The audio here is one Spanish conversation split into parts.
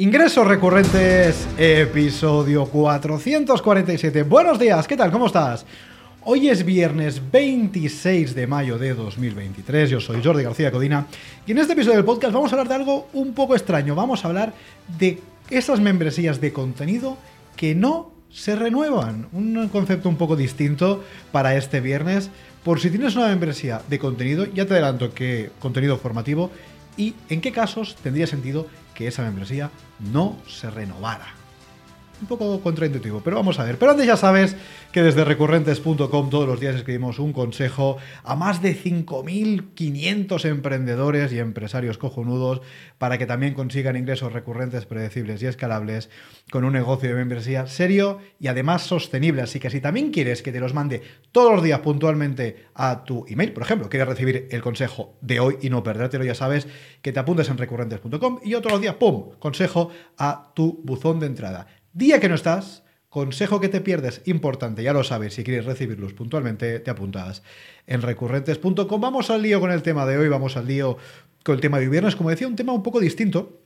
Ingresos recurrentes, episodio 447. Buenos días, ¿qué tal? ¿Cómo estás? Hoy es viernes 26 de mayo de 2023, yo soy Jordi García Codina y en este episodio del podcast vamos a hablar de algo un poco extraño, vamos a hablar de esas membresías de contenido que no se renuevan, un concepto un poco distinto para este viernes, por si tienes una membresía de contenido, ya te adelanto que contenido formativo y en qué casos tendría sentido que esa membresía no se renovara un poco contraintuitivo, pero vamos a ver. Pero antes ya sabes que desde recurrentes.com todos los días escribimos un consejo a más de 5.500 emprendedores y empresarios cojonudos para que también consigan ingresos recurrentes, predecibles y escalables con un negocio de membresía serio y además sostenible. Así que si también quieres que te los mande todos los días puntualmente a tu email, por ejemplo, quieres recibir el consejo de hoy y no perdértelo, ya sabes que te apuntes en recurrentes.com y otros días, ¡pum!, consejo a tu buzón de entrada. Día que no estás, consejo que te pierdes, importante, ya lo sabes, si quieres recibirlos puntualmente, te apuntas en recurrentes.com. Vamos al lío con el tema de hoy, vamos al lío con el tema de viernes, como decía, un tema un poco distinto.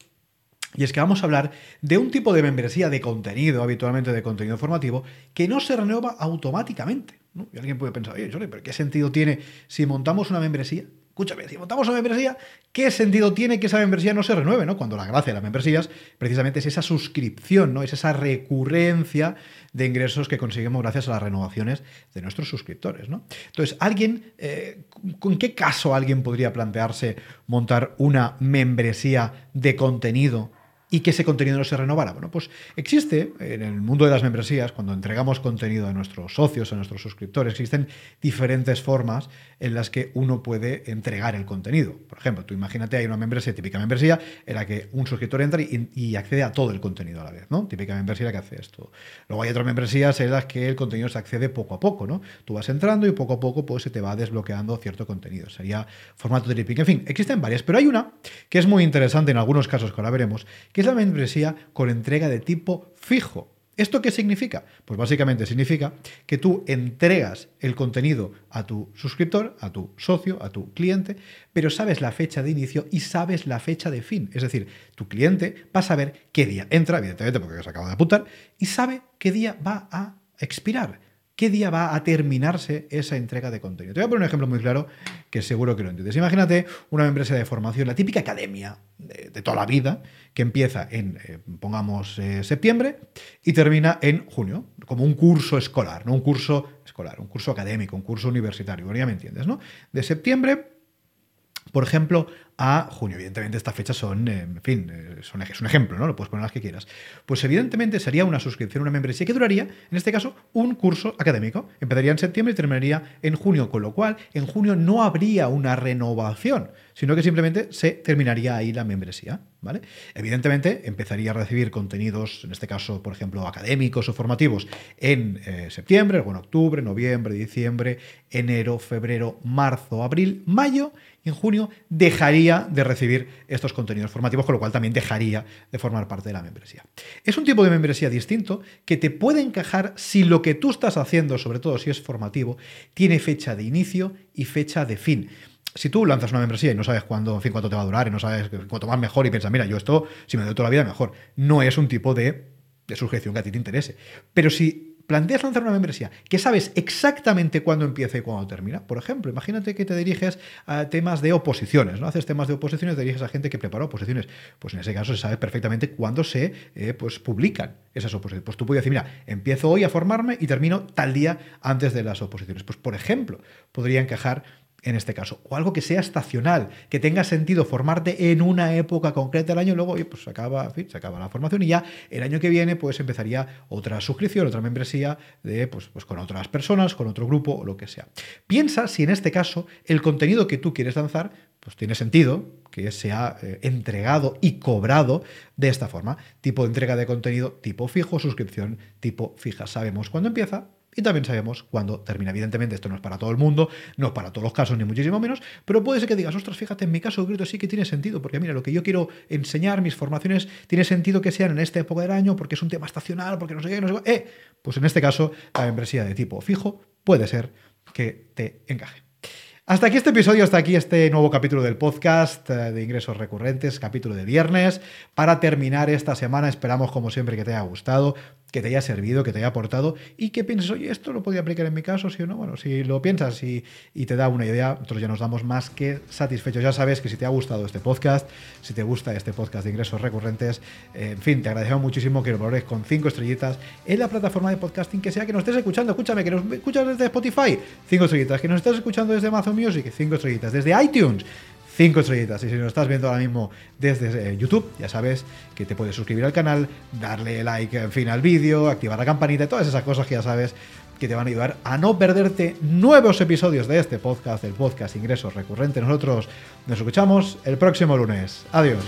Y es que vamos a hablar de un tipo de membresía de contenido, habitualmente de contenido formativo, que no se renueva automáticamente. Y alguien puede pensar, oye, ¿pero qué sentido tiene si montamos una membresía Escúchame, si montamos una membresía, ¿qué sentido tiene que esa membresía no se renueve? ¿no? Cuando la gracia de las membresías precisamente es esa suscripción, ¿no? es esa recurrencia de ingresos que conseguimos gracias a las renovaciones de nuestros suscriptores. ¿no? Entonces, alguien, eh, ¿con qué caso alguien podría plantearse montar una membresía de contenido y que ese contenido no se renovara. Bueno, pues existe en el mundo de las membresías, cuando entregamos contenido a nuestros socios, a nuestros suscriptores, existen diferentes formas en las que uno puede entregar el contenido. Por ejemplo, tú imagínate, hay una membresía, típica membresía, en la que un suscriptor entra y, accede a todo el contenido a la vez, ¿no? Típica membresía que hace esto. Luego hay otras membresías en las que el contenido se accede poco a poco, ¿no? Tú vas entrando y poco a poco pues, se te va desbloqueando cierto contenido. Sería formato de En fin, existen varias, pero hay una que es muy interesante en algunos casos que ahora veremos, que es la membresía con entrega de tipo fijo. ¿Esto qué significa? Pues básicamente significa que tú entregas el contenido a tu suscriptor, a tu socio, a tu cliente, pero sabes la fecha de inicio y sabes la fecha de fin. Es decir, tu cliente va a saber qué día entra, evidentemente porque se acaba de apuntar, y sabe qué día va a expirar. ¿Qué día va a terminarse esa entrega de contenido? Te voy a poner un ejemplo muy claro que seguro que lo entiendes. Imagínate una empresa de formación, la típica academia de, toda la vida, que empieza en, eh, pongamos, eh, septiembre y termina en junio, como un curso escolar, no un curso escolar, un curso académico, un curso universitario. Bueno, ya me entiendes, ¿no? De septiembre por ejemplo, a junio. Evidentemente, estas fechas son, eh, en fin, eh, son, es un ejemplo, ¿no? Lo puedes poner las que quieras. Pues evidentemente sería una suscripción, una membresía que duraría, en este caso, un curso académico. Empezaría en septiembre y terminaría en junio, con lo cual en junio no habría una renovación, sino que simplemente se terminaría ahí la membresía, Evidentemente empezaría a recibir contenidos, en este caso, por ejemplo, académicos o formativos, en eh, septiembre, en octubre, noviembre, diciembre, enero, febrero, marzo, abril, mayo en junio dejaría de recibir estos contenidos formativos, con lo cual también dejaría de formar parte de la membresía. Es un tipo de membresía distinto que te puede encajar si lo que tú estás haciendo, sobre todo si es formativo, tiene fecha de inicio y fecha de fin si tú lanzas una membresía y no sabes cuándo, en fin, cuánto te va a durar y no sabes cuánto más mejor y piensas, mira, yo esto, si me doy toda la vida, mejor. No es un tipo de, de suscripción que a ti te interese. Pero si planteas lanzar una membresía que sabes exactamente cuándo empieza y cuándo termina. Por ejemplo, imagínate que te diriges a temas de oposiciones, ¿no? Haces temas de oposiciones, te diriges a gente que prepara oposiciones. Pues en ese caso se sabe perfectamente cuándo se eh, pues, publican esas oposiciones. Pues tú puedes decir, mira, empiezo hoy a formarme y termino tal día antes de las oposiciones. Pues por ejemplo, podría encajar en este caso, o algo que sea estacional, que tenga sentido formarte en una época concreta del año, luego pues se acaba, se acaba la formación y ya el año que viene pues empezaría otra suscripción, otra membresía de pues, pues con otras personas, con otro grupo o lo que sea. Piensa si en este caso el contenido que tú quieres lanzar pues tiene sentido que sea eh, entregado y cobrado de esta forma, tipo de entrega de contenido tipo fijo, suscripción tipo fija. Sabemos cuándo empieza, y también sabemos cuándo termina. Evidentemente, esto no es para todo el mundo, no es para todos los casos, ni muchísimo menos, pero puede ser que digas, ostras, fíjate, en mi caso concreto sí que tiene sentido, porque mira, lo que yo quiero enseñar, mis formaciones, tiene sentido que sean en esta época del año, porque es un tema estacional, porque no sé qué, no sé qué. Eh, pues en este caso, la membresía de tipo fijo puede ser que te encaje. Hasta aquí este episodio, hasta aquí este nuevo capítulo del podcast eh, de ingresos recurrentes, capítulo de viernes. Para terminar esta semana, esperamos como siempre que te haya gustado, que te haya servido, que te haya aportado y que pienses, oye, esto lo podría aplicar en mi caso, sí o no. Bueno, si lo piensas y, te da una idea, nosotros ya nos damos más que satisfechos. Ya sabes que si te ha gustado este podcast, si te gusta este podcast de ingresos recurrentes, eh, en fin, te agradecemos muchísimo que lo valores con cinco estrellitas en la plataforma de podcasting que sea que nos estés escuchando. Escúchame, que nos escuchas desde Spotify, cinco estrellitas. Que nos estás escuchando desde Amazon Music, cinco estrellitas. Desde iTunes, cinco estrellitas. Y si nos estás viendo ahora mismo desde eh, YouTube, ya sabes que te puedes suscribir al canal, darle like, en fin, al vídeo, activar la campanita, todas esas cosas que ya sabes que te van a ayudar a no perderte nuevos episodios de este podcast, el podcast Ingresos Recurrentes. Nosotros nos escuchamos el próximo lunes. Adiós.